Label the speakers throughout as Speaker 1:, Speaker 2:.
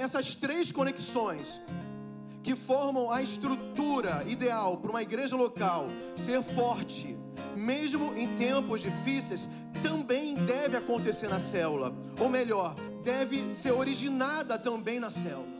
Speaker 1: essas três conexões que formam a estrutura ideal para uma igreja local ser forte, mesmo em tempos difíceis, também deve acontecer na célula, ou melhor, deve ser originada também na célula.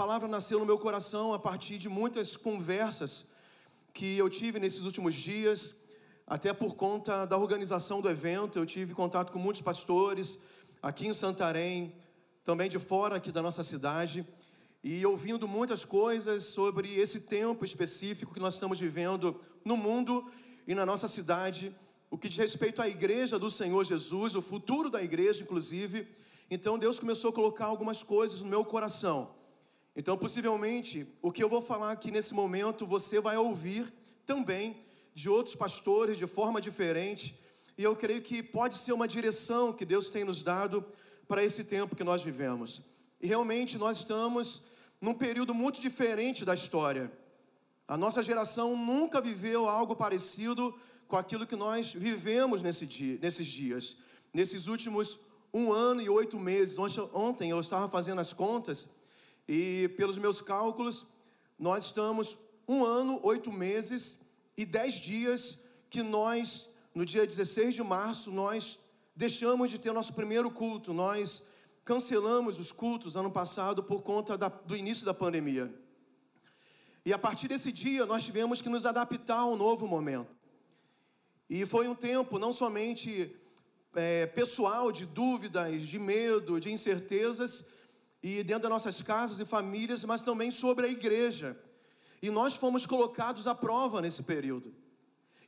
Speaker 1: Palavra nasceu no meu coração a partir de muitas conversas que eu tive nesses últimos dias, até por conta da organização do evento. Eu tive contato com muitos pastores aqui em Santarém, também de fora aqui da nossa cidade, e ouvindo muitas coisas sobre esse tempo específico que nós estamos vivendo no mundo e na nossa cidade, o que diz respeito à igreja do Senhor Jesus, o futuro da igreja, inclusive. Então Deus começou a colocar algumas coisas no meu coração. Então, possivelmente, o que eu vou falar aqui nesse momento, você vai ouvir também de outros pastores de forma diferente, e eu creio que pode ser uma direção que Deus tem nos dado para esse tempo que nós vivemos. E realmente nós estamos num período muito diferente da história. A nossa geração nunca viveu algo parecido com aquilo que nós vivemos nesse dia, nesses dias. Nesses últimos um ano e oito meses. Ontem eu estava fazendo as contas e pelos meus cálculos, nós estamos um ano, oito meses e dez dias que nós, no dia 16 de março, nós deixamos de ter nosso primeiro culto. Nós cancelamos os cultos ano passado por conta da, do início da pandemia. E a partir desse dia, nós tivemos que nos adaptar a um novo momento. E foi um tempo não somente é, pessoal de dúvidas, de medo, de incertezas, e dentro das nossas casas e famílias, mas também sobre a igreja. E nós fomos colocados à prova nesse período.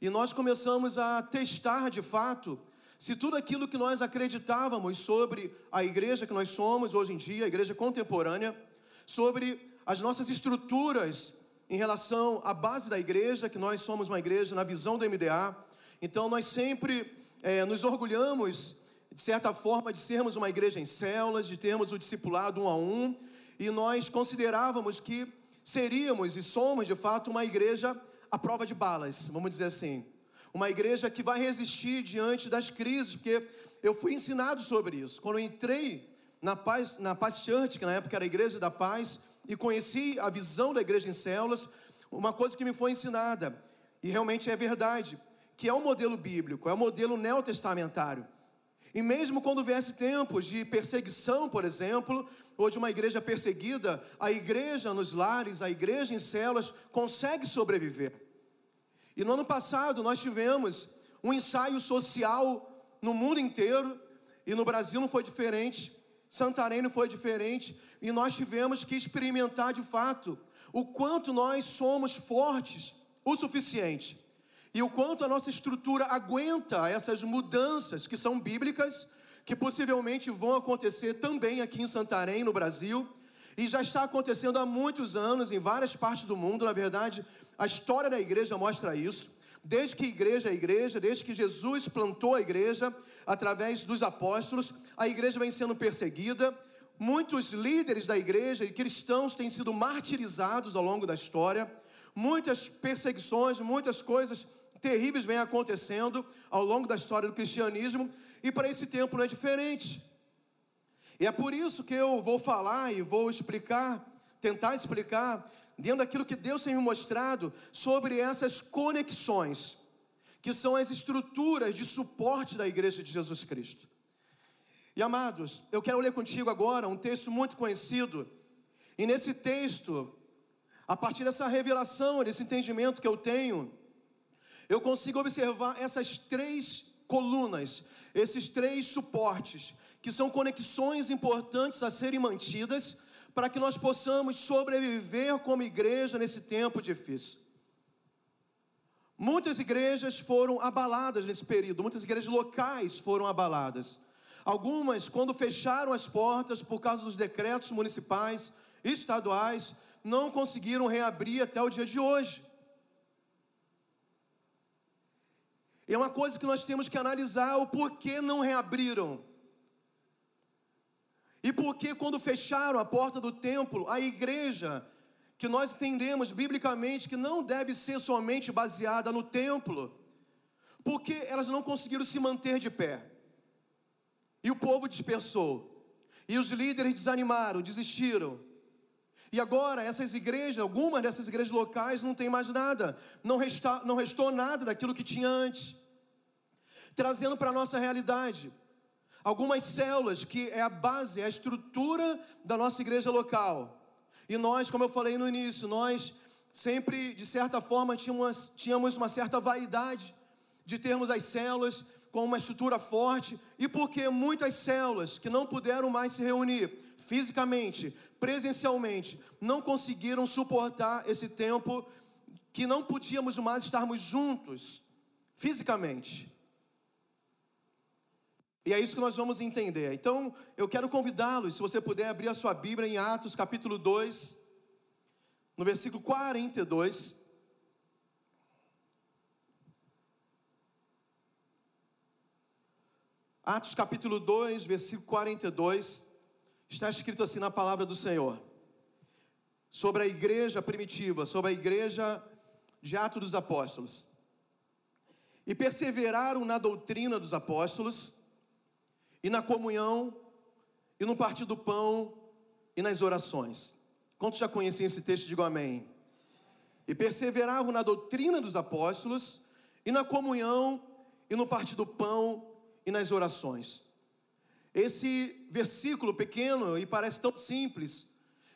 Speaker 1: E nós começamos a testar de fato se tudo aquilo que nós acreditávamos sobre a igreja que nós somos hoje em dia, a igreja contemporânea, sobre as nossas estruturas em relação à base da igreja, que nós somos uma igreja na visão do MDA. Então nós sempre é, nos orgulhamos de certa forma, de sermos uma igreja em células, de termos o discipulado um a um, e nós considerávamos que seríamos e somos, de fato, uma igreja à prova de balas, vamos dizer assim. Uma igreja que vai resistir diante das crises, porque eu fui ensinado sobre isso. Quando eu entrei na Paz, na Paz Church, que na época era a Igreja da Paz, e conheci a visão da igreja em células, uma coisa que me foi ensinada, e realmente é verdade, que é o um modelo bíblico, é o um modelo neotestamentário. E mesmo quando viesse tempos de perseguição, por exemplo, ou de uma igreja perseguida, a igreja nos lares, a igreja em células, consegue sobreviver. E no ano passado nós tivemos um ensaio social no mundo inteiro, e no Brasil não foi diferente, Santarém não foi diferente, e nós tivemos que experimentar de fato o quanto nós somos fortes o suficiente e o quanto a nossa estrutura aguenta essas mudanças que são bíblicas, que possivelmente vão acontecer também aqui em Santarém, no Brasil, e já está acontecendo há muitos anos em várias partes do mundo. Na verdade, a história da igreja mostra isso. Desde que a igreja é igreja, desde que Jesus plantou a igreja através dos apóstolos, a igreja vem sendo perseguida. Muitos líderes da igreja e cristãos têm sido martirizados ao longo da história. Muitas perseguições, muitas coisas terríveis vêm acontecendo ao longo da história do cristianismo e para esse tempo não é diferente. E é por isso que eu vou falar e vou explicar, tentar explicar, dentro daquilo que Deus tem me mostrado, sobre essas conexões, que são as estruturas de suporte da igreja de Jesus Cristo. E amados, eu quero ler contigo agora um texto muito conhecido, e nesse texto, a partir dessa revelação, desse entendimento que eu tenho, eu consigo observar essas três colunas, esses três suportes, que são conexões importantes a serem mantidas para que nós possamos sobreviver como igreja nesse tempo difícil. Muitas igrejas foram abaladas nesse período, muitas igrejas locais foram abaladas. Algumas, quando fecharam as portas por causa dos decretos municipais, estaduais, não conseguiram reabrir até o dia de hoje. E é uma coisa que nós temos que analisar o porquê não reabriram. E porque quando fecharam a porta do templo, a igreja, que nós entendemos biblicamente que não deve ser somente baseada no templo, porque elas não conseguiram se manter de pé. E o povo dispersou. E os líderes desanimaram, desistiram. E agora essas igrejas, algumas dessas igrejas locais não tem mais nada, não, resta, não restou nada daquilo que tinha antes. Trazendo para a nossa realidade, algumas células que é a base, é a estrutura da nossa igreja local. E nós, como eu falei no início, nós sempre, de certa forma, tínhamos, tínhamos uma certa vaidade de termos as células com uma estrutura forte, e porque muitas células que não puderam mais se reunir fisicamente, presencialmente, não conseguiram suportar esse tempo que não podíamos mais estarmos juntos fisicamente. E é isso que nós vamos entender. Então, eu quero convidá-los, se você puder abrir a sua Bíblia em Atos capítulo 2, no versículo 42. Atos capítulo 2, versículo 42, está escrito assim na palavra do Senhor, sobre a igreja primitiva, sobre a igreja de Atos dos Apóstolos. E perseveraram na doutrina dos apóstolos, e na comunhão, e no partir do pão, e nas orações. Quantos já conheciam esse texto? Digam amém. E perseveravam na doutrina dos apóstolos, e na comunhão, e no partir do pão, e nas orações. Esse versículo pequeno e parece tão simples,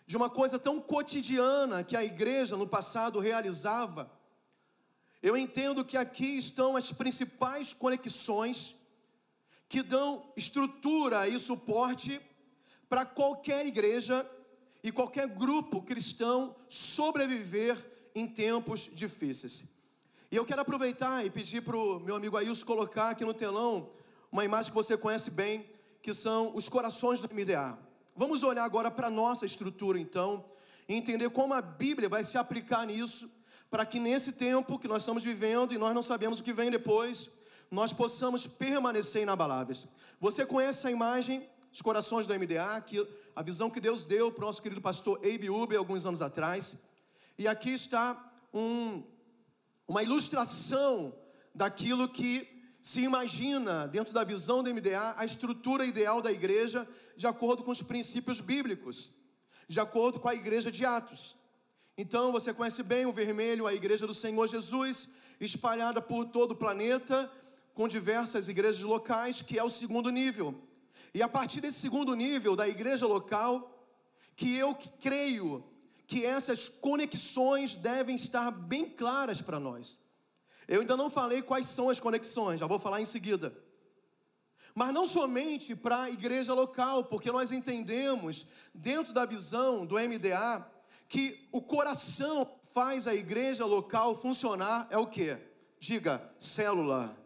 Speaker 1: de uma coisa tão cotidiana que a igreja no passado realizava, eu entendo que aqui estão as principais conexões que dão estrutura e suporte para qualquer igreja e qualquer grupo cristão sobreviver em tempos difíceis. E eu quero aproveitar e pedir para o meu amigo Ailson colocar aqui no telão uma imagem que você conhece bem, que são os corações do MDA. Vamos olhar agora para a nossa estrutura, então, e entender como a Bíblia vai se aplicar nisso, para que nesse tempo que nós estamos vivendo e nós não sabemos o que vem depois, nós possamos permanecer inabaláveis. Você conhece a imagem, os corações do MDA, que, a visão que Deus deu para o nosso querido pastor Abe Uber alguns anos atrás. E aqui está um, uma ilustração daquilo que se imagina, dentro da visão do MDA, a estrutura ideal da igreja de acordo com os princípios bíblicos, de acordo com a igreja de Atos. Então, você conhece bem o vermelho, a igreja do Senhor Jesus, espalhada por todo o planeta, com diversas igrejas locais, que é o segundo nível. E a partir desse segundo nível da igreja local, que eu creio que essas conexões devem estar bem claras para nós. Eu ainda não falei quais são as conexões, já vou falar em seguida. Mas não somente para a igreja local, porque nós entendemos, dentro da visão do MDA, que o coração faz a igreja local funcionar é o que? Diga, célula.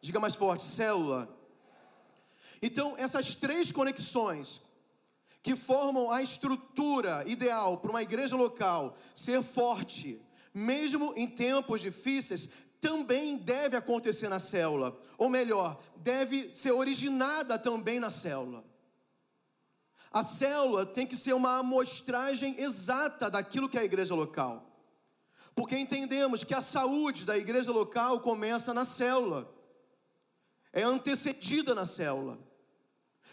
Speaker 1: Diga mais forte, célula. Então, essas três conexões que formam a estrutura ideal para uma igreja local ser forte, mesmo em tempos difíceis, também deve acontecer na célula. Ou melhor, deve ser originada também na célula. A célula tem que ser uma amostragem exata daquilo que é a igreja local. Porque entendemos que a saúde da igreja local começa na célula, é antecedida na célula.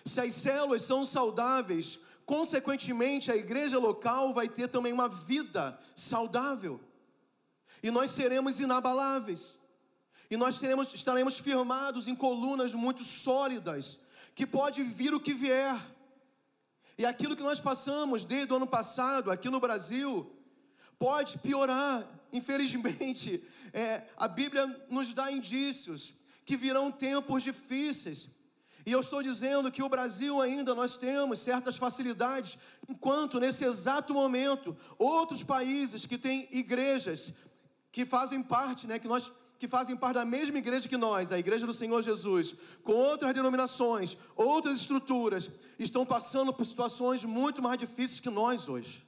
Speaker 1: Se as células são saudáveis, consequentemente a igreja local vai ter também uma vida saudável e nós seremos inabaláveis, e nós teremos, estaremos firmados em colunas muito sólidas, que pode vir o que vier. E aquilo que nós passamos desde o ano passado aqui no Brasil pode piorar. Infelizmente, é, a Bíblia nos dá indícios que virão tempos difíceis. E eu estou dizendo que o Brasil ainda nós temos certas facilidades, enquanto nesse exato momento outros países que têm igrejas que fazem parte, né, que nós que fazem parte da mesma igreja que nós, a igreja do Senhor Jesus, com outras denominações, outras estruturas, estão passando por situações muito mais difíceis que nós hoje.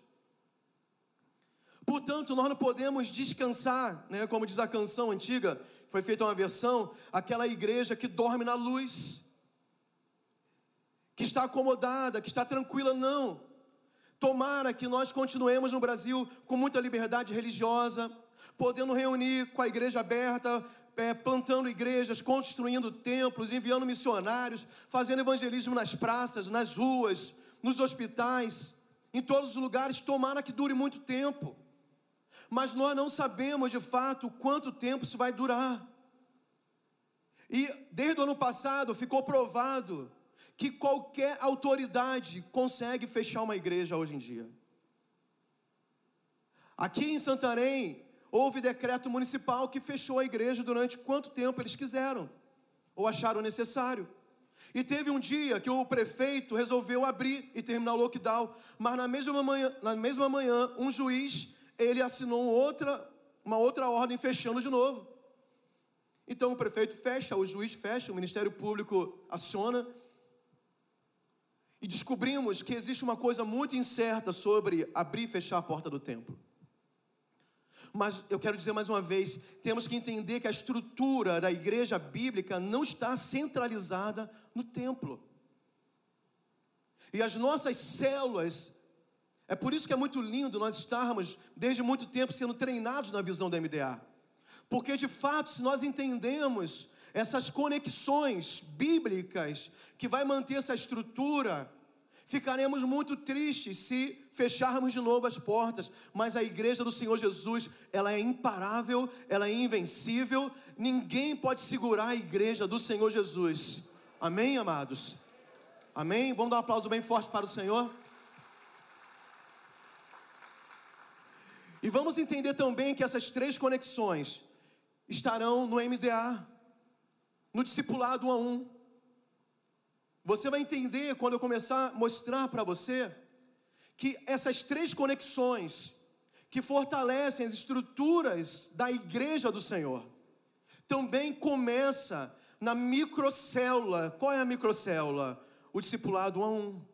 Speaker 1: Portanto, nós não podemos descansar, né, como diz a canção antiga, foi feita uma versão, aquela igreja que dorme na luz, que está acomodada, que está tranquila, não. Tomara que nós continuemos no Brasil com muita liberdade religiosa, podendo reunir com a igreja aberta, é, plantando igrejas, construindo templos, enviando missionários, fazendo evangelismo nas praças, nas ruas, nos hospitais, em todos os lugares. Tomara que dure muito tempo mas nós não sabemos de fato quanto tempo isso vai durar. E desde o ano passado ficou provado que qualquer autoridade consegue fechar uma igreja hoje em dia. Aqui em Santarém, houve decreto municipal que fechou a igreja durante quanto tempo eles quiseram, ou acharam necessário. E teve um dia que o prefeito resolveu abrir e terminar o lockdown, mas na mesma manhã, na mesma manhã um juiz ele assinou outra, uma outra ordem fechando de novo. Então o prefeito fecha, o juiz fecha, o Ministério Público aciona. E descobrimos que existe uma coisa muito incerta sobre abrir e fechar a porta do templo. Mas eu quero dizer mais uma vez: temos que entender que a estrutura da igreja bíblica não está centralizada no templo. E as nossas células é por isso que é muito lindo nós estarmos, desde muito tempo, sendo treinados na visão da MDA. Porque, de fato, se nós entendemos essas conexões bíblicas que vai manter essa estrutura, ficaremos muito tristes se fecharmos de novo as portas. Mas a igreja do Senhor Jesus, ela é imparável, ela é invencível. Ninguém pode segurar a igreja do Senhor Jesus. Amém, amados? Amém? Vamos dar um aplauso bem forte para o Senhor? E vamos entender também que essas três conexões estarão no MDA, no discipulado um a um. Você vai entender quando eu começar a mostrar para você que essas três conexões que fortalecem as estruturas da igreja do Senhor também começa na microcélula. Qual é a microcélula? O discipulado um a um.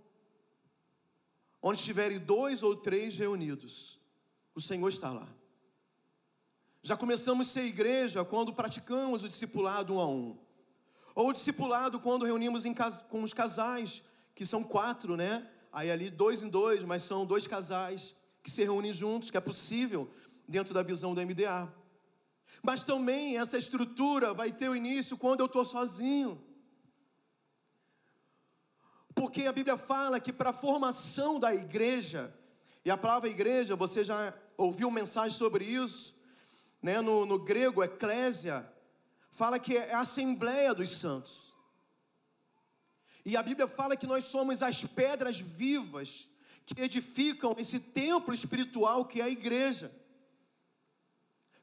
Speaker 1: Onde estiverem dois ou três reunidos o Senhor está lá. Já começamos a ser igreja quando praticamos o discipulado um a um. Ou o discipulado quando reunimos cas com os casais, que são quatro, né? Aí ali dois em dois, mas são dois casais que se reúnem juntos, que é possível dentro da visão da MDA. Mas também essa estrutura vai ter o início quando eu estou sozinho. Porque a Bíblia fala que para a formação da igreja, e a palavra igreja, você já ouviu mensagem sobre isso, né? no, no grego, eclésia, fala que é a assembleia dos santos. E a Bíblia fala que nós somos as pedras vivas que edificam esse templo espiritual que é a igreja.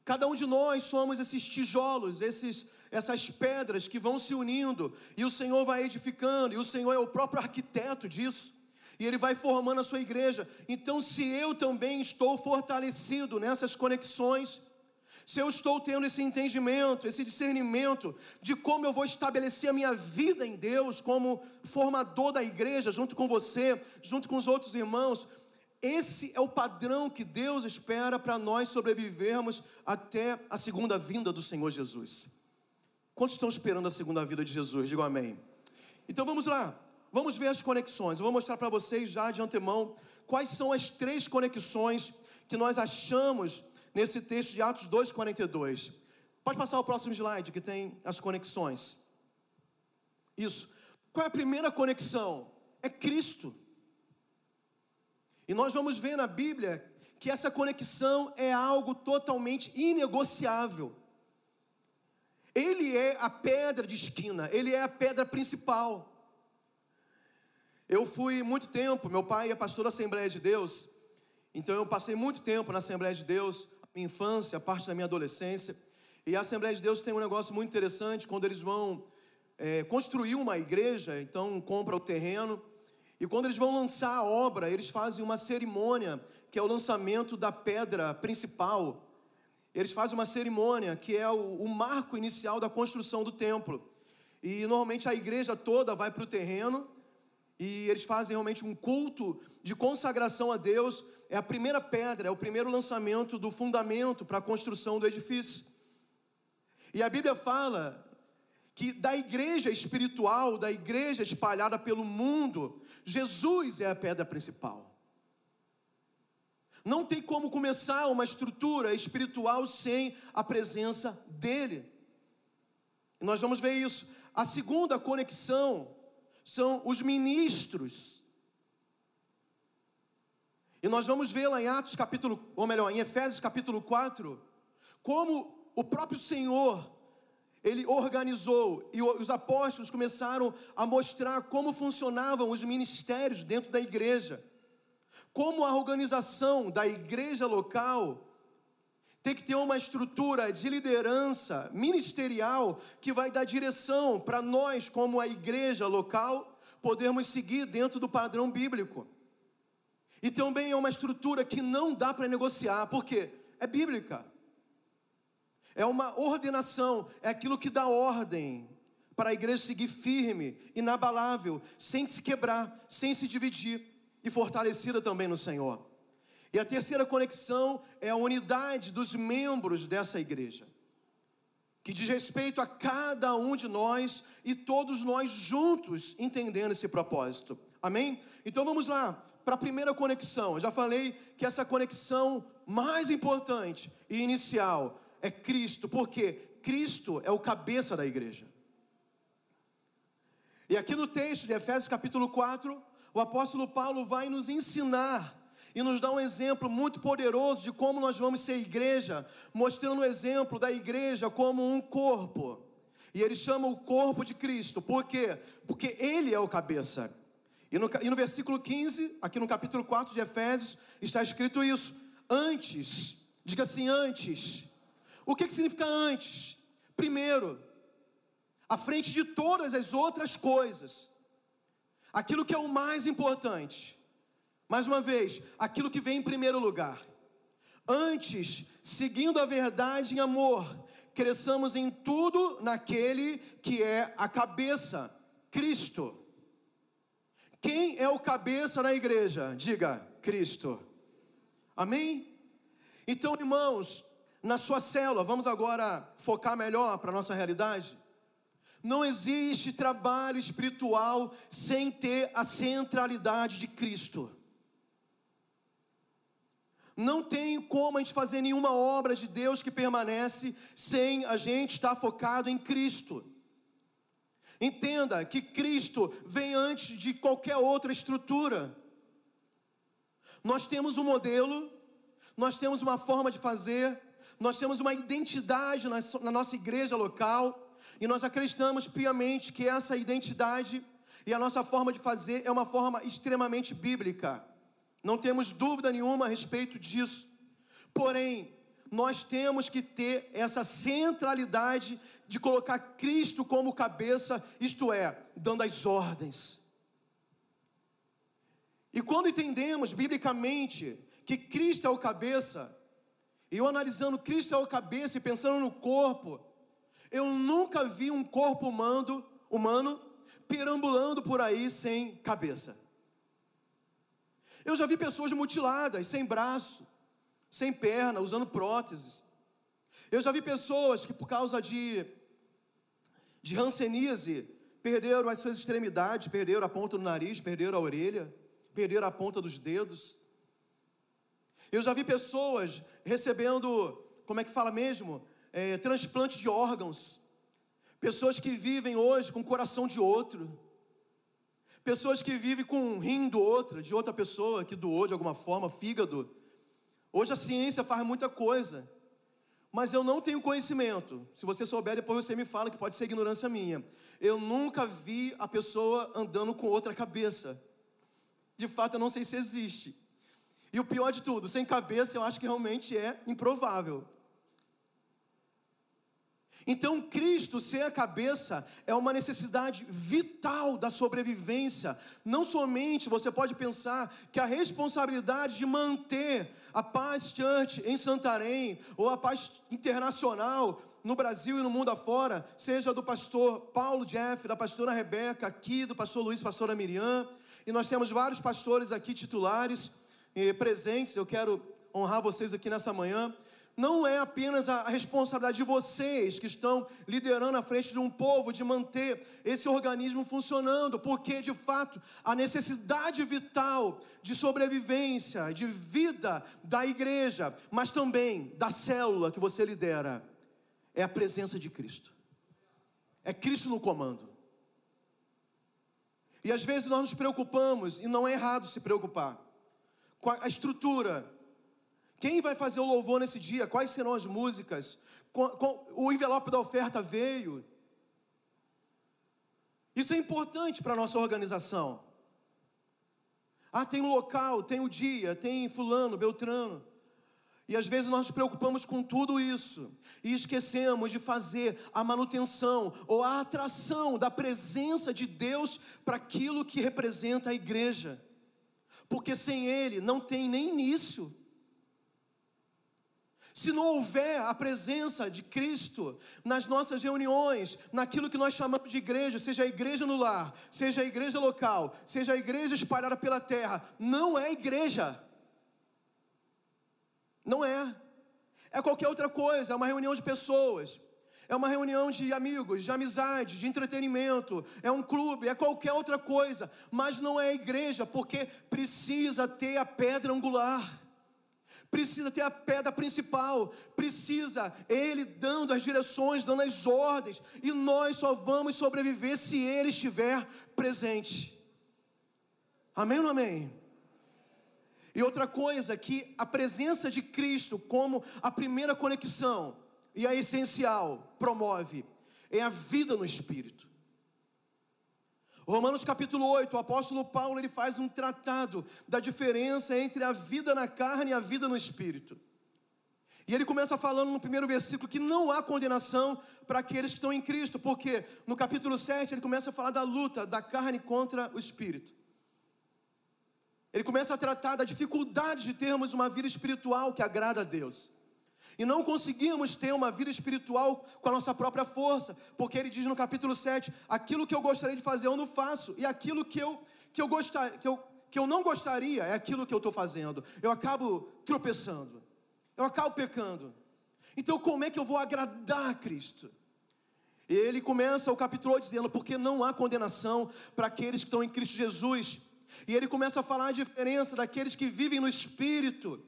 Speaker 1: Cada um de nós somos esses tijolos, esses, essas pedras que vão se unindo, e o Senhor vai edificando, e o Senhor é o próprio arquiteto disso e Ele vai formando a sua igreja. Então, se eu também estou fortalecido nessas conexões, se eu estou tendo esse entendimento, esse discernimento de como eu vou estabelecer a minha vida em Deus, como formador da igreja, junto com você, junto com os outros irmãos, esse é o padrão que Deus espera para nós sobrevivermos até a segunda vinda do Senhor Jesus. Quantos estão esperando a segunda vinda de Jesus? Digam amém. Então vamos lá. Vamos ver as conexões. Eu vou mostrar para vocês já de antemão quais são as três conexões que nós achamos nesse texto de Atos 2:42. Pode passar o próximo slide que tem as conexões. Isso. Qual é a primeira conexão? É Cristo. E nós vamos ver na Bíblia que essa conexão é algo totalmente inegociável. Ele é a pedra de esquina, ele é a pedra principal. Eu fui muito tempo, meu pai é pastor da Assembleia de Deus, então eu passei muito tempo na Assembleia de Deus, minha infância, parte da minha adolescência, E a Assembleia de Deus tem um negócio muito interessante quando eles vão é, construir uma igreja, então compra o terreno, e quando eles vão lançar a obra, eles fazem uma cerimônia, que é o lançamento da pedra principal. Eles fazem uma cerimônia que é o, o marco inicial da construção do templo. E normalmente a igreja toda vai para o terreno e eles fazem realmente um culto de consagração a Deus. É a primeira pedra, é o primeiro lançamento do fundamento para a construção do edifício. E a Bíblia fala que da igreja espiritual, da igreja espalhada pelo mundo, Jesus é a pedra principal. Não tem como começar uma estrutura espiritual sem a presença dele. nós vamos ver isso. A segunda conexão são os ministros. E nós vamos ver lá em Atos capítulo, ou melhor, em Efésios capítulo 4, como o próprio Senhor ele organizou e os apóstolos começaram a mostrar como funcionavam os ministérios dentro da igreja. Como a organização da igreja local tem que ter uma estrutura de liderança ministerial que vai dar direção para nós, como a igreja local, podermos seguir dentro do padrão bíblico. E também é uma estrutura que não dá para negociar, porque é bíblica. É uma ordenação, é aquilo que dá ordem para a igreja seguir firme, inabalável, sem se quebrar, sem se dividir e fortalecida também no Senhor. E a terceira conexão é a unidade dos membros dessa igreja, que diz respeito a cada um de nós e todos nós juntos entendendo esse propósito. Amém? Então vamos lá para a primeira conexão. Eu já falei que essa conexão mais importante e inicial é Cristo, porque Cristo é o cabeça da igreja. E aqui no texto de Efésios capítulo 4, o apóstolo Paulo vai nos ensinar e nos dá um exemplo muito poderoso de como nós vamos ser igreja, mostrando o exemplo da igreja como um corpo. E ele chama o corpo de Cristo, por quê? Porque ele é o cabeça. E no, e no versículo 15, aqui no capítulo 4 de Efésios, está escrito isso: antes, diga assim, antes o que, que significa antes? Primeiro, à frente de todas as outras coisas, aquilo que é o mais importante. Mais uma vez, aquilo que vem em primeiro lugar. Antes, seguindo a verdade em amor, cresçamos em tudo naquele que é a cabeça, Cristo. Quem é o cabeça na igreja? Diga, Cristo. Amém? Então, irmãos, na sua célula, vamos agora focar melhor para a nossa realidade. Não existe trabalho espiritual sem ter a centralidade de Cristo. Não tem como a gente fazer nenhuma obra de Deus que permanece sem a gente estar focado em Cristo. Entenda que Cristo vem antes de qualquer outra estrutura. Nós temos um modelo, nós temos uma forma de fazer, nós temos uma identidade na nossa igreja local e nós acreditamos piamente que essa identidade e a nossa forma de fazer é uma forma extremamente bíblica. Não temos dúvida nenhuma a respeito disso. Porém, nós temos que ter essa centralidade de colocar Cristo como cabeça, isto é, dando as ordens. E quando entendemos biblicamente que Cristo é o cabeça, e eu analisando Cristo é o cabeça e pensando no corpo, eu nunca vi um corpo humano, humano perambulando por aí sem cabeça. Eu já vi pessoas mutiladas, sem braço, sem perna, usando próteses. Eu já vi pessoas que por causa de de hanseníase perderam as suas extremidades, perderam a ponta do nariz, perderam a orelha, perderam a ponta dos dedos. Eu já vi pessoas recebendo, como é que fala mesmo? É, transplante de órgãos. Pessoas que vivem hoje com o coração de outro. Pessoas que vivem com um rim do outro, de outra pessoa que doou de alguma forma, fígado. Hoje a ciência faz muita coisa. Mas eu não tenho conhecimento. Se você souber, depois você me fala que pode ser ignorância minha. Eu nunca vi a pessoa andando com outra cabeça. De fato, eu não sei se existe. E o pior de tudo, sem cabeça eu acho que realmente é improvável. Então, Cristo ser a cabeça é uma necessidade vital da sobrevivência. Não somente você pode pensar que a responsabilidade de manter a Paz Church em Santarém ou a Paz Internacional no Brasil e no mundo afora, seja do pastor Paulo Jeff, da pastora Rebeca, aqui do pastor Luiz, pastora Miriam, e nós temos vários pastores aqui titulares presentes. Eu quero honrar vocês aqui nessa manhã não é apenas a responsabilidade de vocês que estão liderando à frente de um povo de manter esse organismo funcionando, porque de fato a necessidade vital de sobrevivência, de vida da igreja, mas também da célula que você lidera, é a presença de Cristo. É Cristo no comando. E às vezes nós nos preocupamos, e não é errado se preocupar, com a estrutura, quem vai fazer o louvor nesse dia? Quais serão as músicas? O envelope da oferta veio. Isso é importante para a nossa organização. Ah, tem um local, tem o um dia, tem fulano, beltrano. E às vezes nós nos preocupamos com tudo isso e esquecemos de fazer a manutenção ou a atração da presença de Deus para aquilo que representa a igreja. Porque sem Ele não tem nem início se não houver a presença de Cristo nas nossas reuniões, naquilo que nós chamamos de igreja, seja a igreja no lar, seja a igreja local, seja a igreja espalhada pela terra, não é igreja. Não é. É qualquer outra coisa, é uma reunião de pessoas. É uma reunião de amigos, de amizade, de entretenimento, é um clube, é qualquer outra coisa, mas não é igreja, porque precisa ter a pedra angular precisa ter a pedra principal, precisa ele dando as direções, dando as ordens, e nós só vamos sobreviver se ele estiver presente. Amém ou não amém? E outra coisa que a presença de Cristo como a primeira conexão e a essencial promove é a vida no espírito. Romanos capítulo 8, o apóstolo Paulo ele faz um tratado da diferença entre a vida na carne e a vida no espírito. E ele começa falando no primeiro versículo que não há condenação para aqueles que estão em Cristo, porque no capítulo 7 ele começa a falar da luta da carne contra o espírito. Ele começa a tratar da dificuldade de termos uma vida espiritual que agrada a Deus. E não conseguimos ter uma vida espiritual com a nossa própria força, porque ele diz no capítulo 7: aquilo que eu gostaria de fazer eu não faço, e aquilo que eu, que eu, gostar, que eu, que eu não gostaria é aquilo que eu estou fazendo. Eu acabo tropeçando, eu acabo pecando. Então, como é que eu vou agradar a Cristo? Ele começa o capítulo 8 dizendo: porque não há condenação para aqueles que estão em Cristo Jesus. E ele começa a falar a diferença daqueles que vivem no Espírito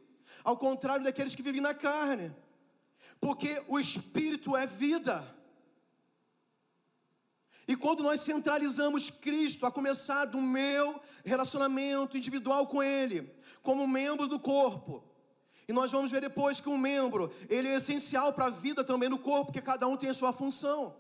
Speaker 1: ao contrário daqueles que vivem na carne, porque o espírito é vida. E quando nós centralizamos Cristo, a começar do meu relacionamento individual com Ele, como membro do corpo, e nós vamos ver depois que um membro, ele é essencial para a vida também do corpo, porque cada um tem a sua função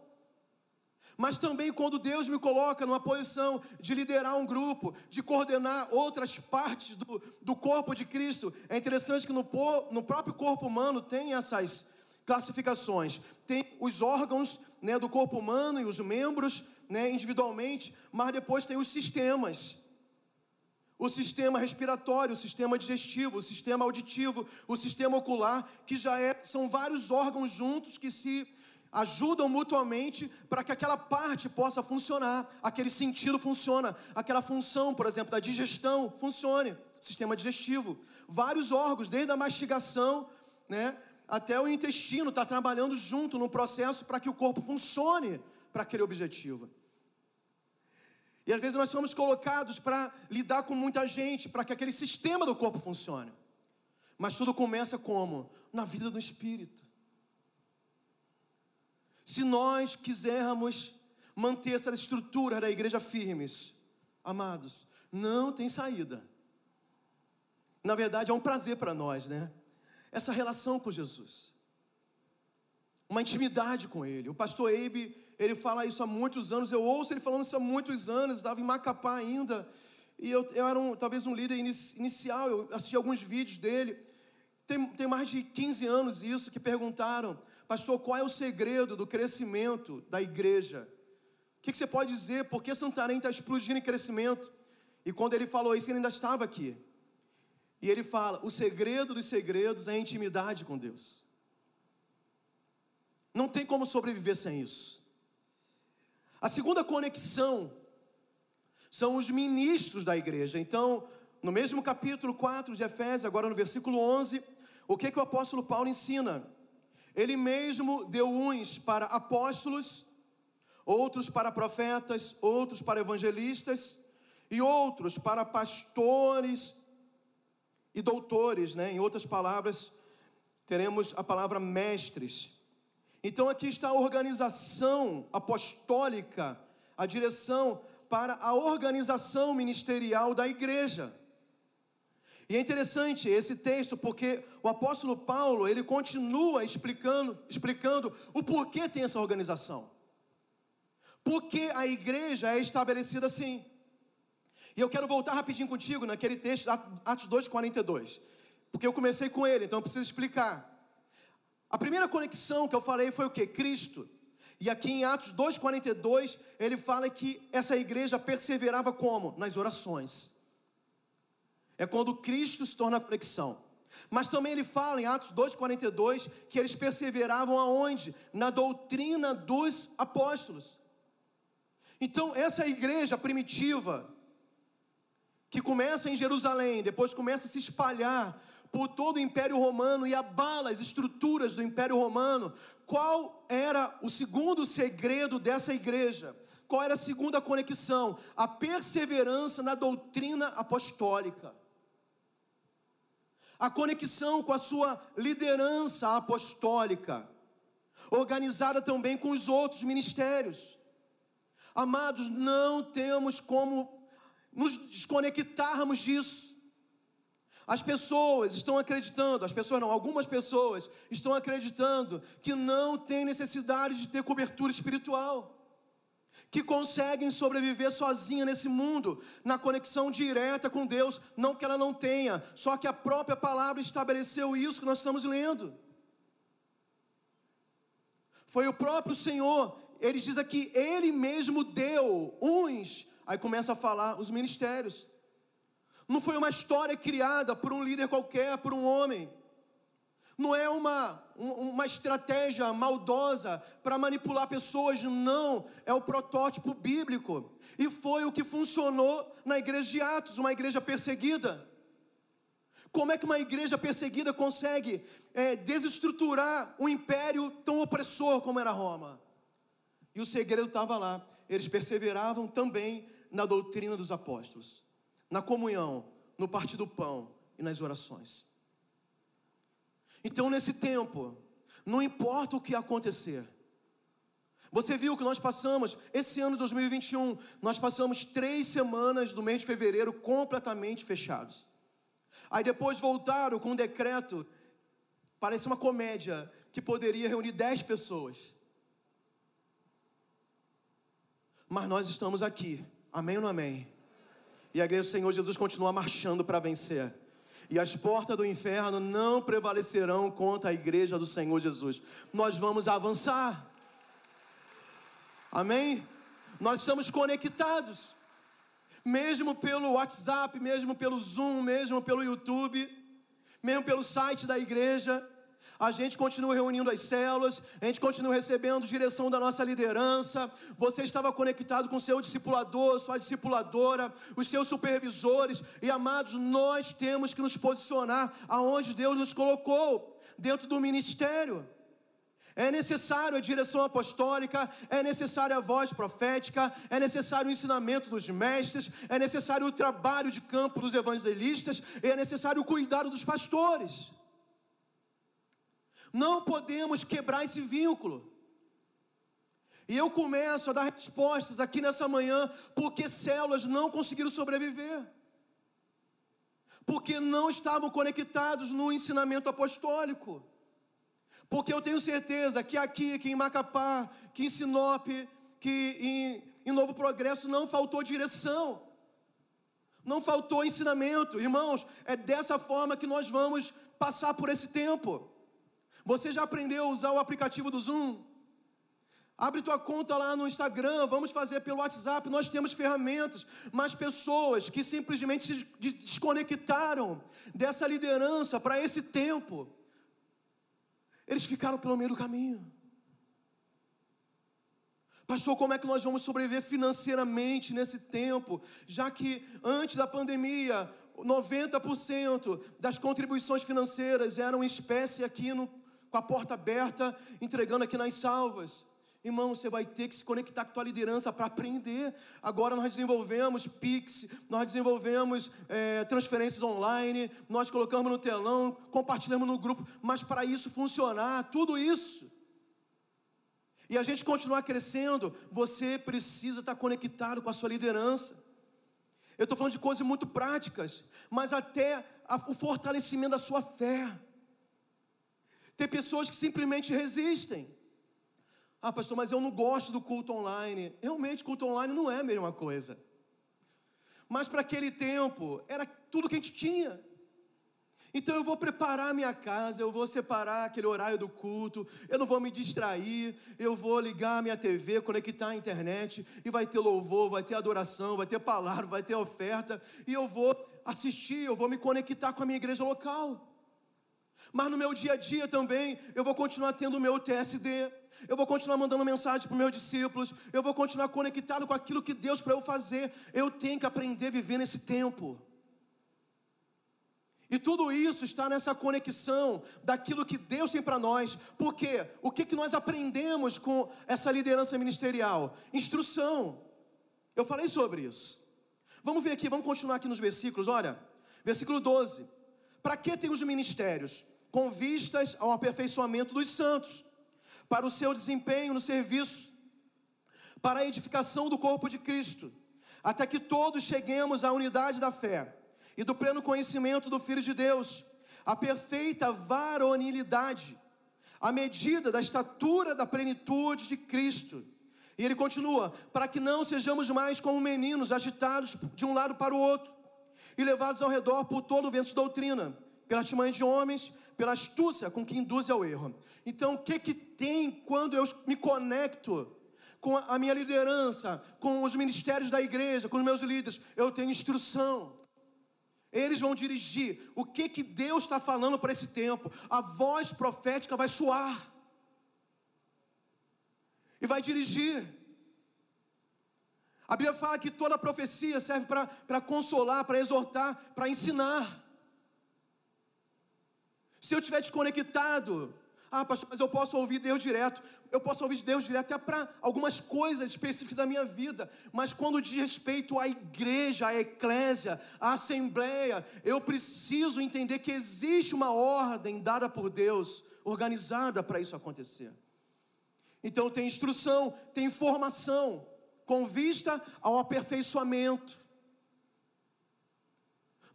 Speaker 1: mas também quando Deus me coloca numa posição de liderar um grupo, de coordenar outras partes do, do corpo de Cristo. É interessante que no, no próprio corpo humano tem essas classificações. Tem os órgãos né, do corpo humano e os membros né, individualmente, mas depois tem os sistemas. O sistema respiratório, o sistema digestivo, o sistema auditivo, o sistema ocular, que já é, são vários órgãos juntos que se ajudam mutuamente para que aquela parte possa funcionar, aquele sentido funciona, aquela função, por exemplo, da digestão funcione, sistema digestivo. Vários órgãos, desde a mastigação, né, até o intestino está trabalhando junto no processo para que o corpo funcione para aquele objetivo. E às vezes nós somos colocados para lidar com muita gente, para que aquele sistema do corpo funcione. Mas tudo começa como? Na vida do espírito. Se nós quisermos manter essa estrutura da igreja firmes, amados, não tem saída. Na verdade, é um prazer para nós, né? Essa relação com Jesus. Uma intimidade com Ele. O pastor Eibe, ele fala isso há muitos anos. Eu ouço ele falando isso há muitos anos. Estava em Macapá ainda. E eu, eu era um, talvez um líder inicial. Eu assisti alguns vídeos dele. Tem, tem mais de 15 anos isso que perguntaram pastor, qual é o segredo do crescimento da igreja? O que você pode dizer? Por que Santarém está explodindo em crescimento? E quando ele falou isso, ele ainda estava aqui. E ele fala: o segredo dos segredos é a intimidade com Deus. Não tem como sobreviver sem isso. A segunda conexão são os ministros da igreja. Então, no mesmo capítulo 4 de Efésios, agora no versículo 11, o que, que o apóstolo Paulo ensina? Ele mesmo deu uns para apóstolos, outros para profetas, outros para evangelistas e outros para pastores e doutores, né? Em outras palavras, teremos a palavra mestres. Então aqui está a organização apostólica, a direção para a organização ministerial da igreja. E é interessante esse texto porque o apóstolo Paulo, ele continua explicando, explicando o porquê tem essa organização. Porque a igreja é estabelecida assim. E eu quero voltar rapidinho contigo naquele texto, Atos 2,42. Porque eu comecei com ele, então eu preciso explicar. A primeira conexão que eu falei foi o que? Cristo. E aqui em Atos 2,42, ele fala que essa igreja perseverava como? Nas orações. É quando Cristo se torna a conexão. Mas também ele fala em Atos 2,42 que eles perseveravam aonde? Na doutrina dos apóstolos. Então, essa igreja primitiva, que começa em Jerusalém, depois começa a se espalhar por todo o Império Romano e abala as estruturas do Império Romano. Qual era o segundo segredo dessa igreja? Qual era a segunda conexão? A perseverança na doutrina apostólica. A conexão com a sua liderança apostólica, organizada também com os outros ministérios. Amados, não temos como nos desconectarmos disso. As pessoas estão acreditando, as pessoas não, algumas pessoas estão acreditando que não tem necessidade de ter cobertura espiritual, que conseguem sobreviver sozinha nesse mundo, na conexão direta com Deus, não que ela não tenha, só que a própria palavra estabeleceu isso que nós estamos lendo. Foi o próprio Senhor, ele diz aqui, ele mesmo deu uns Aí começa a falar os ministérios. Não foi uma história criada por um líder qualquer, por um homem. Não é uma, uma estratégia maldosa para manipular pessoas, não. É o protótipo bíblico. E foi o que funcionou na igreja de Atos, uma igreja perseguida. Como é que uma igreja perseguida consegue é, desestruturar um império tão opressor como era Roma? E o segredo estava lá. Eles perseveravam também na doutrina dos apóstolos, na comunhão, no partir do pão e nas orações. Então, nesse tempo, não importa o que acontecer, você viu que nós passamos, esse ano de 2021, nós passamos três semanas do mês de fevereiro completamente fechados. Aí depois voltaram com um decreto, parece uma comédia, que poderia reunir dez pessoas. Mas nós estamos aqui, Amém ou não amém? E a igreja do Senhor Jesus continua marchando para vencer. E as portas do inferno não prevalecerão contra a igreja do Senhor Jesus. Nós vamos avançar. Amém? Nós estamos conectados. Mesmo pelo WhatsApp, mesmo pelo Zoom, mesmo pelo YouTube, mesmo pelo site da igreja, a gente continua reunindo as células, a gente continua recebendo direção da nossa liderança. Você estava conectado com seu discipulador, sua discipuladora, os seus supervisores. E amados, nós temos que nos posicionar aonde Deus nos colocou, dentro do ministério. É necessário a direção apostólica, é necessária a voz profética, é necessário o ensinamento dos mestres, é necessário o trabalho de campo dos evangelistas, é necessário o cuidado dos pastores. Não podemos quebrar esse vínculo. E eu começo a dar respostas aqui nessa manhã, porque células não conseguiram sobreviver. Porque não estavam conectados no ensinamento apostólico. Porque eu tenho certeza que aqui, que em Macapá, que em Sinop, que em, em Novo Progresso não faltou direção. Não faltou ensinamento. Irmãos, é dessa forma que nós vamos passar por esse tempo. Você já aprendeu a usar o aplicativo do Zoom? Abre tua conta lá no Instagram, vamos fazer pelo WhatsApp. Nós temos ferramentas, mas pessoas que simplesmente se desconectaram dessa liderança para esse tempo, eles ficaram pelo meio do caminho. Pastor, como é que nós vamos sobreviver financeiramente nesse tempo? Já que antes da pandemia, 90% das contribuições financeiras eram espécie aqui no, com a porta aberta, entregando aqui nas salvas. Irmão, você vai ter que se conectar com a tua liderança para aprender. Agora nós desenvolvemos Pix, nós desenvolvemos é, transferências online, nós colocamos no telão, compartilhamos no grupo, mas para isso funcionar, tudo isso e a gente continuar crescendo, você precisa estar conectado com a sua liderança. Eu estou falando de coisas muito práticas, mas até a, o fortalecimento da sua fé. Tem pessoas que simplesmente resistem. Ah, pastor, mas eu não gosto do culto online. Realmente, culto online não é a mesma coisa. Mas para aquele tempo, era tudo que a gente tinha. Então eu vou preparar minha casa, eu vou separar aquele horário do culto, eu não vou me distrair, eu vou ligar minha TV, conectar a internet, e vai ter louvor, vai ter adoração, vai ter palavra, vai ter oferta, e eu vou assistir, eu vou me conectar com a minha igreja local. Mas no meu dia a dia também, eu vou continuar tendo o meu TSD, eu vou continuar mandando mensagem para meus discípulos, eu vou continuar conectado com aquilo que Deus para eu fazer. Eu tenho que aprender a viver nesse tempo. E tudo isso está nessa conexão daquilo que Deus tem para nós. Porque o que, que nós aprendemos com essa liderança ministerial? Instrução. Eu falei sobre isso. Vamos ver aqui, vamos continuar aqui nos versículos. Olha, versículo 12. Para que tem os ministérios? Com vistas ao aperfeiçoamento dos santos, para o seu desempenho no serviço, para a edificação do corpo de Cristo, até que todos cheguemos à unidade da fé e do pleno conhecimento do Filho de Deus, a perfeita varonilidade, a medida da estatura da plenitude de Cristo. E ele continua: para que não sejamos mais como meninos agitados de um lado para o outro e levados ao redor por todo o vento de doutrina, pelas mães de homens, pela astúcia com que induz ao erro. Então, o que que tem quando eu me conecto com a minha liderança, com os ministérios da igreja, com os meus líderes? Eu tenho instrução. Eles vão dirigir o que, que Deus está falando para esse tempo. A voz profética vai soar. E vai dirigir. A Bíblia fala que toda profecia serve para consolar, para exortar, para ensinar. Se eu estiver desconectado ah, pastor, mas eu posso ouvir Deus direto. Eu posso ouvir Deus direto até para algumas coisas específicas da minha vida. Mas quando diz respeito à igreja, à eclésia, à assembleia, eu preciso entender que existe uma ordem dada por Deus, organizada para isso acontecer. Então tem instrução, tem informação, com vista ao aperfeiçoamento.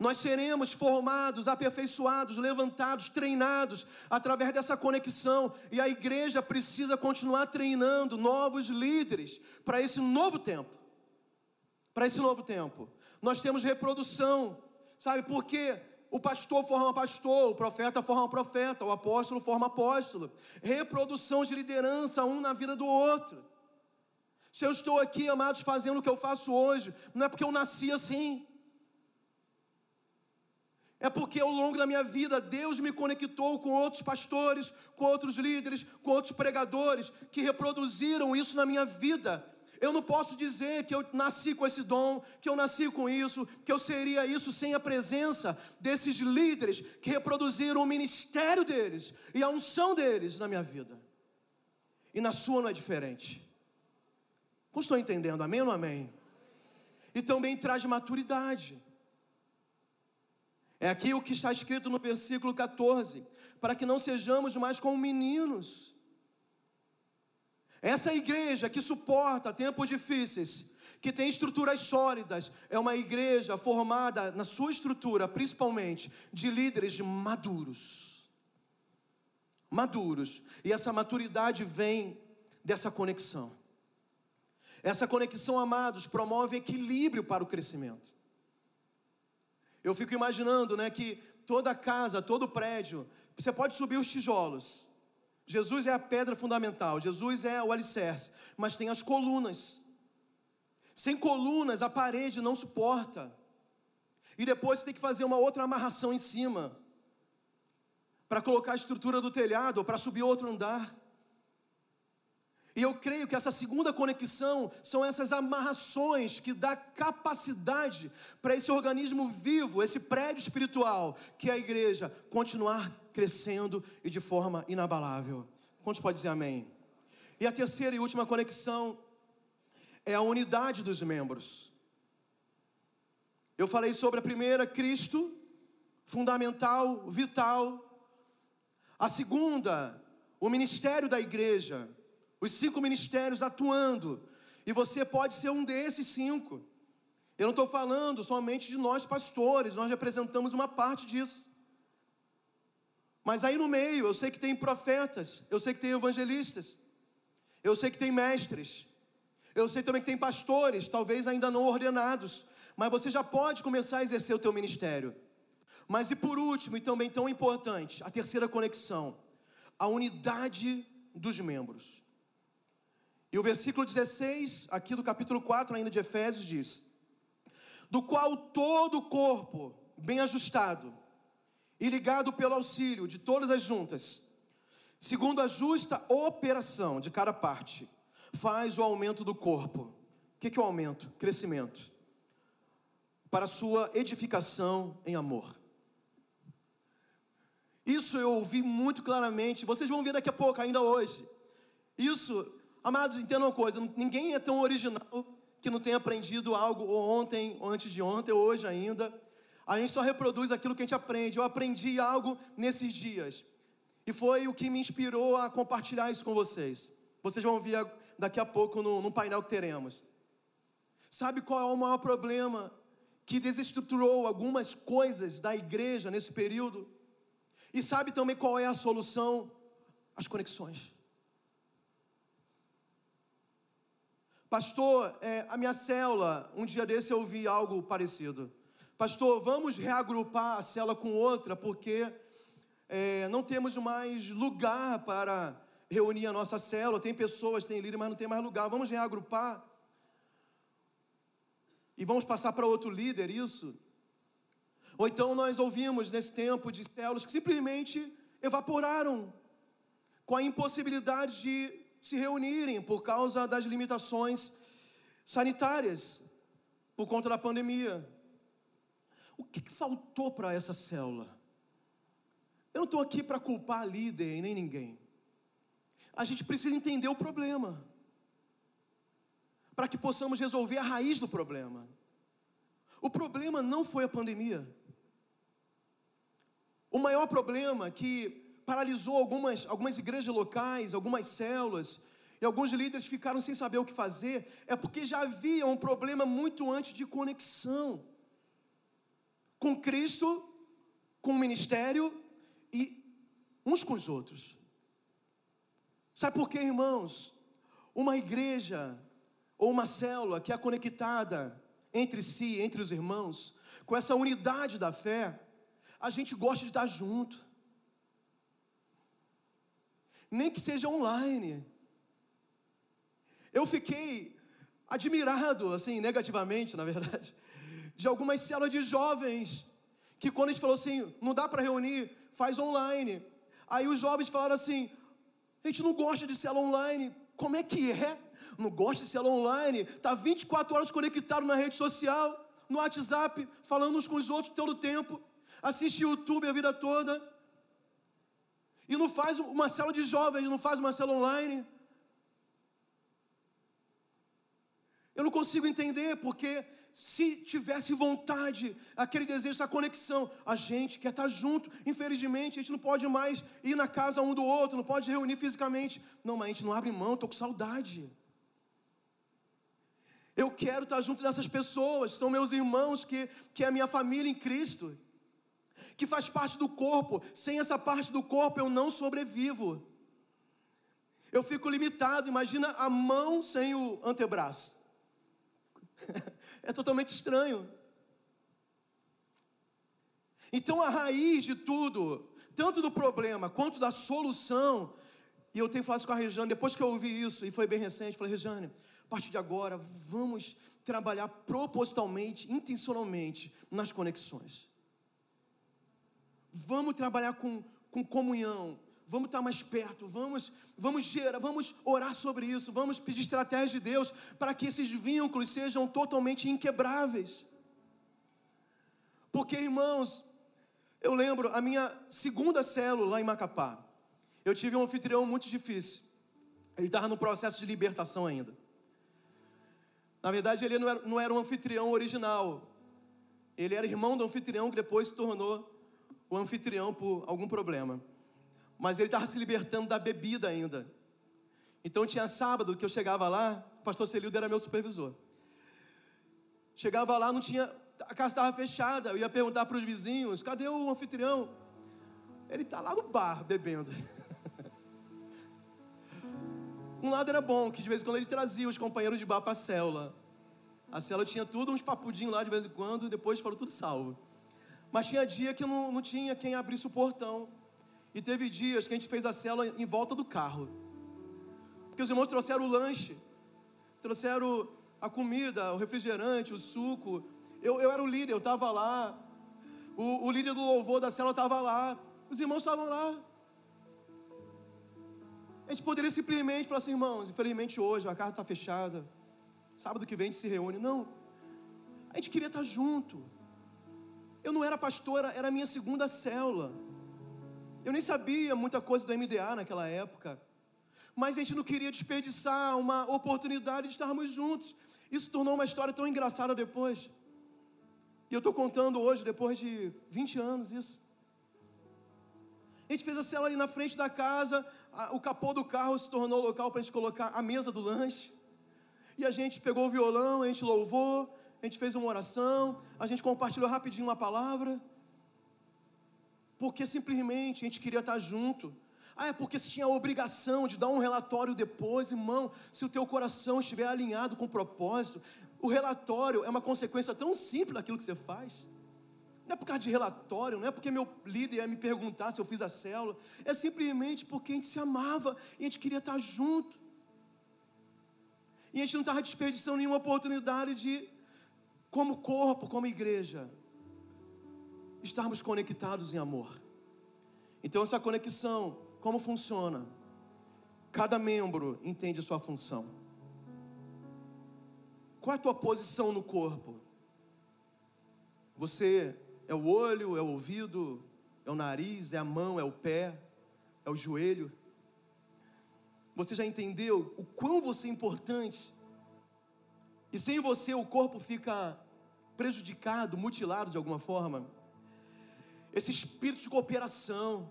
Speaker 1: Nós seremos formados, aperfeiçoados, levantados, treinados através dessa conexão. E a igreja precisa continuar treinando novos líderes para esse novo tempo. Para esse novo tempo. Nós temos reprodução, sabe por quê? O pastor forma pastor, o profeta forma profeta, o apóstolo forma apóstolo. Reprodução de liderança, um na vida do outro. Se eu estou aqui, amados, fazendo o que eu faço hoje, não é porque eu nasci assim. É porque ao longo da minha vida Deus me conectou com outros pastores, com outros líderes, com outros pregadores que reproduziram isso na minha vida. Eu não posso dizer que eu nasci com esse dom, que eu nasci com isso, que eu seria isso sem a presença desses líderes que reproduziram o ministério deles e a unção deles na minha vida. E na sua não é diferente. Como estou entendendo? Amém ou não amém? E também traz maturidade. É aqui o que está escrito no versículo 14: para que não sejamos mais como meninos. Essa igreja que suporta tempos difíceis, que tem estruturas sólidas, é uma igreja formada na sua estrutura, principalmente, de líderes maduros. Maduros. E essa maturidade vem dessa conexão. Essa conexão, amados, promove equilíbrio para o crescimento. Eu fico imaginando, né, que toda casa, todo prédio, você pode subir os tijolos, Jesus é a pedra fundamental, Jesus é o alicerce, mas tem as colunas. Sem colunas, a parede não suporta. E depois você tem que fazer uma outra amarração em cima para colocar a estrutura do telhado ou para subir outro andar. E eu creio que essa segunda conexão são essas amarrações que dá capacidade para esse organismo vivo, esse prédio espiritual, que é a igreja, continuar crescendo e de forma inabalável. Quantos pode dizer amém? E a terceira e última conexão é a unidade dos membros. Eu falei sobre a primeira, Cristo, fundamental, vital. A segunda, o ministério da igreja os cinco ministérios atuando, e você pode ser um desses cinco. Eu não estou falando somente de nós pastores, nós representamos uma parte disso. Mas aí no meio, eu sei que tem profetas, eu sei que tem evangelistas, eu sei que tem mestres, eu sei também que tem pastores, talvez ainda não ordenados, mas você já pode começar a exercer o teu ministério. Mas e por último, e também tão importante, a terceira conexão, a unidade dos membros. E o versículo 16, aqui do capítulo 4, ainda de Efésios, diz: Do qual todo o corpo, bem ajustado e ligado pelo auxílio de todas as juntas, segundo a justa operação de cada parte, faz o aumento do corpo. O que é o aumento? Crescimento. Para sua edificação em amor. Isso eu ouvi muito claramente, vocês vão ver daqui a pouco, ainda hoje. Isso Amados, entendam uma coisa: ninguém é tão original que não tenha aprendido algo ontem, ou antes de ontem, ou hoje ainda. A gente só reproduz aquilo que a gente aprende. Eu aprendi algo nesses dias. E foi o que me inspirou a compartilhar isso com vocês. Vocês vão ver daqui a pouco no, no painel que teremos. Sabe qual é o maior problema que desestruturou algumas coisas da igreja nesse período? E sabe também qual é a solução? As conexões. Pastor, é, a minha célula, um dia desse eu ouvi algo parecido. Pastor, vamos reagrupar a célula com outra, porque é, não temos mais lugar para reunir a nossa célula. Tem pessoas, tem líder, mas não tem mais lugar. Vamos reagrupar. E vamos passar para outro líder isso. Ou então nós ouvimos nesse tempo de células que simplesmente evaporaram com a impossibilidade de se reunirem por causa das limitações sanitárias, por conta da pandemia. O que, que faltou para essa célula? Eu não estou aqui para culpar a líder e nem ninguém. A gente precisa entender o problema, para que possamos resolver a raiz do problema. O problema não foi a pandemia. O maior problema que paralisou algumas, algumas igrejas locais, algumas células, e alguns líderes ficaram sem saber o que fazer, é porque já havia um problema muito antes de conexão com Cristo, com o ministério e uns com os outros. Sabe por quê, irmãos? Uma igreja ou uma célula que é conectada entre si, entre os irmãos, com essa unidade da fé, a gente gosta de estar junto nem que seja online. Eu fiquei admirado, assim, negativamente, na verdade, de algumas células de jovens que quando a gente falou assim, não dá para reunir, faz online. Aí os jovens falaram assim: a gente não gosta de célula online. Como é que é? Não gosta de célula online? Tá 24 horas conectado na rede social, no WhatsApp, falando uns com os outros todo o tempo. Assiste YouTube a vida toda e não faz uma célula de jovens, não faz uma célula online. Eu não consigo entender, porque se tivesse vontade, aquele desejo, essa conexão, a gente quer estar junto. Infelizmente, a gente não pode mais ir na casa um do outro, não pode reunir fisicamente. Não, mas a gente não abre mão, estou com saudade. Eu quero estar junto dessas pessoas, são meus irmãos, que, que é a minha família em Cristo que faz parte do corpo. Sem essa parte do corpo eu não sobrevivo. Eu fico limitado. Imagina a mão sem o antebraço. é totalmente estranho. Então a raiz de tudo, tanto do problema quanto da solução, E eu tenho falado isso com a Rejane, depois que eu ouvi isso, e foi bem recente, falei, Rejane, a partir de agora, vamos trabalhar propositalmente, intencionalmente nas conexões. Vamos trabalhar com, com comunhão, vamos estar mais perto, vamos, vamos gerar, vamos orar sobre isso, vamos pedir estratégia de Deus para que esses vínculos sejam totalmente inquebráveis. Porque, irmãos, eu lembro a minha segunda célula lá em Macapá. Eu tive um anfitrião muito difícil. Ele estava no processo de libertação ainda. Na verdade, ele não era, não era um anfitrião original. Ele era irmão do anfitrião que depois se tornou o anfitrião por algum problema. Mas ele estava se libertando da bebida ainda. Então tinha sábado que eu chegava lá, o pastor Celildo era meu supervisor. Chegava lá, não tinha. A casa estava fechada. Eu ia perguntar para os vizinhos: cadê o anfitrião? Ele está lá no bar bebendo. Um lado era bom, que de vez em quando ele trazia os companheiros de bar para a célula. A célula tinha tudo, uns papudinhos lá de vez em quando, e depois falou tudo salvo. Mas tinha dia que não, não tinha quem abrisse o portão. E teve dias que a gente fez a célula em volta do carro. Porque os irmãos trouxeram o lanche, trouxeram a comida, o refrigerante, o suco. Eu, eu era o líder, eu estava lá. O, o líder do louvor da célula estava lá. Os irmãos estavam lá. A gente poderia simplesmente falar assim, irmãos, infelizmente hoje a casa está fechada. Sábado que vem a gente se reúne. Não. A gente queria estar junto. Eu não era pastora, era a minha segunda célula. Eu nem sabia muita coisa do MDA naquela época. Mas a gente não queria desperdiçar uma oportunidade de estarmos juntos. Isso tornou uma história tão engraçada depois. E eu estou contando hoje, depois de 20 anos, isso. A gente fez a célula ali na frente da casa, o capô do carro se tornou local para a gente colocar a mesa do lanche. E a gente pegou o violão, a gente louvou, a gente fez uma oração, a gente compartilhou rapidinho uma palavra. Porque simplesmente a gente queria estar junto. Ah, é porque se tinha a obrigação de dar um relatório depois, irmão, se o teu coração estiver alinhado com o propósito, o relatório é uma consequência tão simples daquilo que você faz. Não é por causa de relatório, não é porque meu líder ia me perguntar se eu fiz a célula. É simplesmente porque a gente se amava e a gente queria estar junto. E a gente não estava desperdiçando nenhuma oportunidade de, como corpo, como igreja, estarmos conectados em amor. Então, essa conexão, como funciona? Cada membro entende a sua função. Qual é a tua posição no corpo? Você é o olho, é o ouvido, é o nariz, é a mão, é o pé, é o joelho. Você já entendeu o quão você é importante? E sem você o corpo fica prejudicado, mutilado de alguma forma. Esse espírito de cooperação.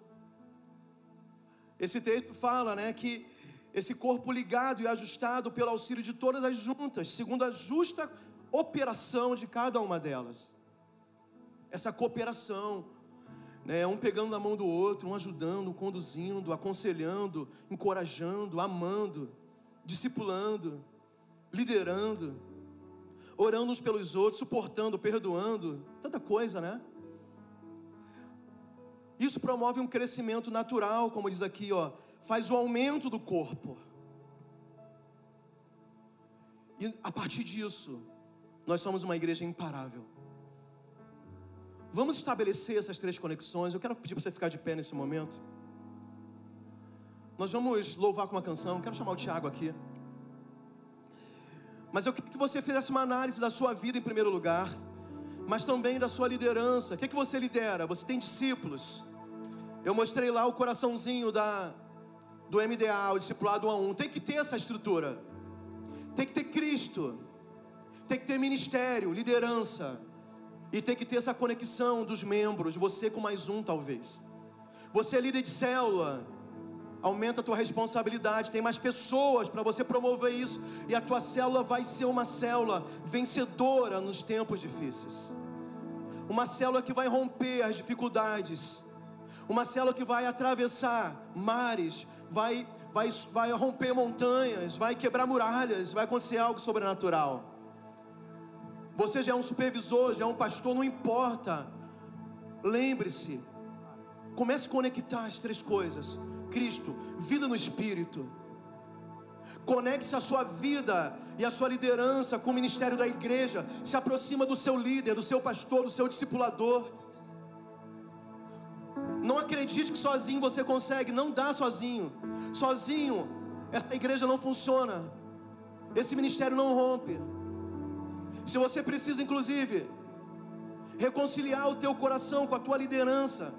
Speaker 1: Esse texto fala, né, que esse corpo ligado e ajustado pelo auxílio de todas as juntas, segundo a justa operação de cada uma delas essa cooperação, né? um pegando na mão do outro, um ajudando, um conduzindo, aconselhando, encorajando, amando, discipulando, liderando, orando uns pelos outros, suportando, perdoando, tanta coisa, né? Isso promove um crescimento natural, como diz aqui, ó, faz o aumento do corpo. E a partir disso, nós somos uma igreja imparável. Vamos estabelecer essas três conexões. Eu quero pedir para você ficar de pé nesse momento. Nós vamos louvar com uma canção. Quero chamar o Tiago aqui. Mas eu queria que você fizesse uma análise da sua vida em primeiro lugar, mas também da sua liderança. O que, é que você lidera? Você tem discípulos. Eu mostrei lá o coraçãozinho da, do MDA, o discipulado 1 a 1. Tem que ter essa estrutura. Tem que ter Cristo. Tem que ter ministério, liderança. E tem que ter essa conexão dos membros, você com mais um talvez. Você é líder de célula, aumenta a tua responsabilidade, tem mais pessoas para você promover isso, e a tua célula vai ser uma célula vencedora nos tempos difíceis. Uma célula que vai romper as dificuldades. Uma célula que vai atravessar mares, vai vai vai romper montanhas, vai quebrar muralhas, vai acontecer algo sobrenatural. Você já é um supervisor, já é um pastor, não importa. Lembre-se, comece a conectar as três coisas: Cristo, vida no Espírito. Conecte-se a sua vida e a sua liderança com o ministério da igreja. Se aproxima do seu líder, do seu pastor, do seu discipulador. Não acredite que sozinho você consegue, não dá sozinho. Sozinho, essa igreja não funciona. Esse ministério não rompe. Se você precisa, inclusive, reconciliar o teu coração com a tua liderança,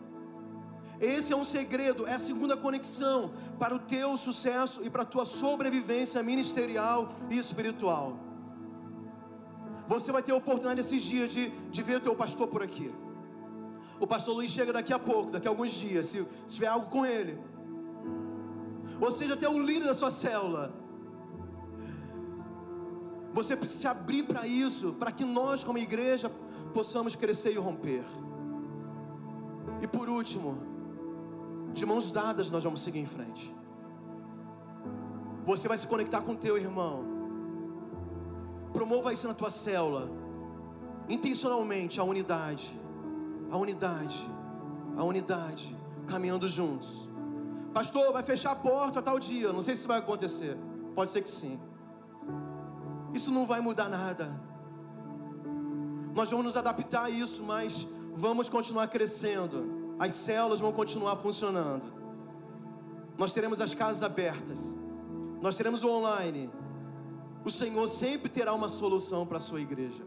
Speaker 1: esse é um segredo, é a segunda conexão para o teu sucesso e para a tua sobrevivência ministerial e espiritual. Você vai ter a oportunidade nesses dias de, de ver o teu pastor por aqui. O pastor Luiz chega daqui a pouco, daqui a alguns dias, se, se tiver algo com ele. Ou seja, até o líder da sua célula. Você precisa se abrir para isso, para que nós, como igreja, possamos crescer e romper. E por último, de mãos dadas nós vamos seguir em frente. Você vai se conectar com teu irmão. Promova isso na tua célula. Intencionalmente a unidade. A unidade. A unidade. Caminhando juntos. Pastor, vai fechar a porta tal dia. Não sei se vai acontecer. Pode ser que sim. Isso não vai mudar nada. Nós vamos nos adaptar a isso, mas vamos continuar crescendo. As células vão continuar funcionando. Nós teremos as casas abertas. Nós teremos o online. O Senhor sempre terá uma solução para a sua igreja.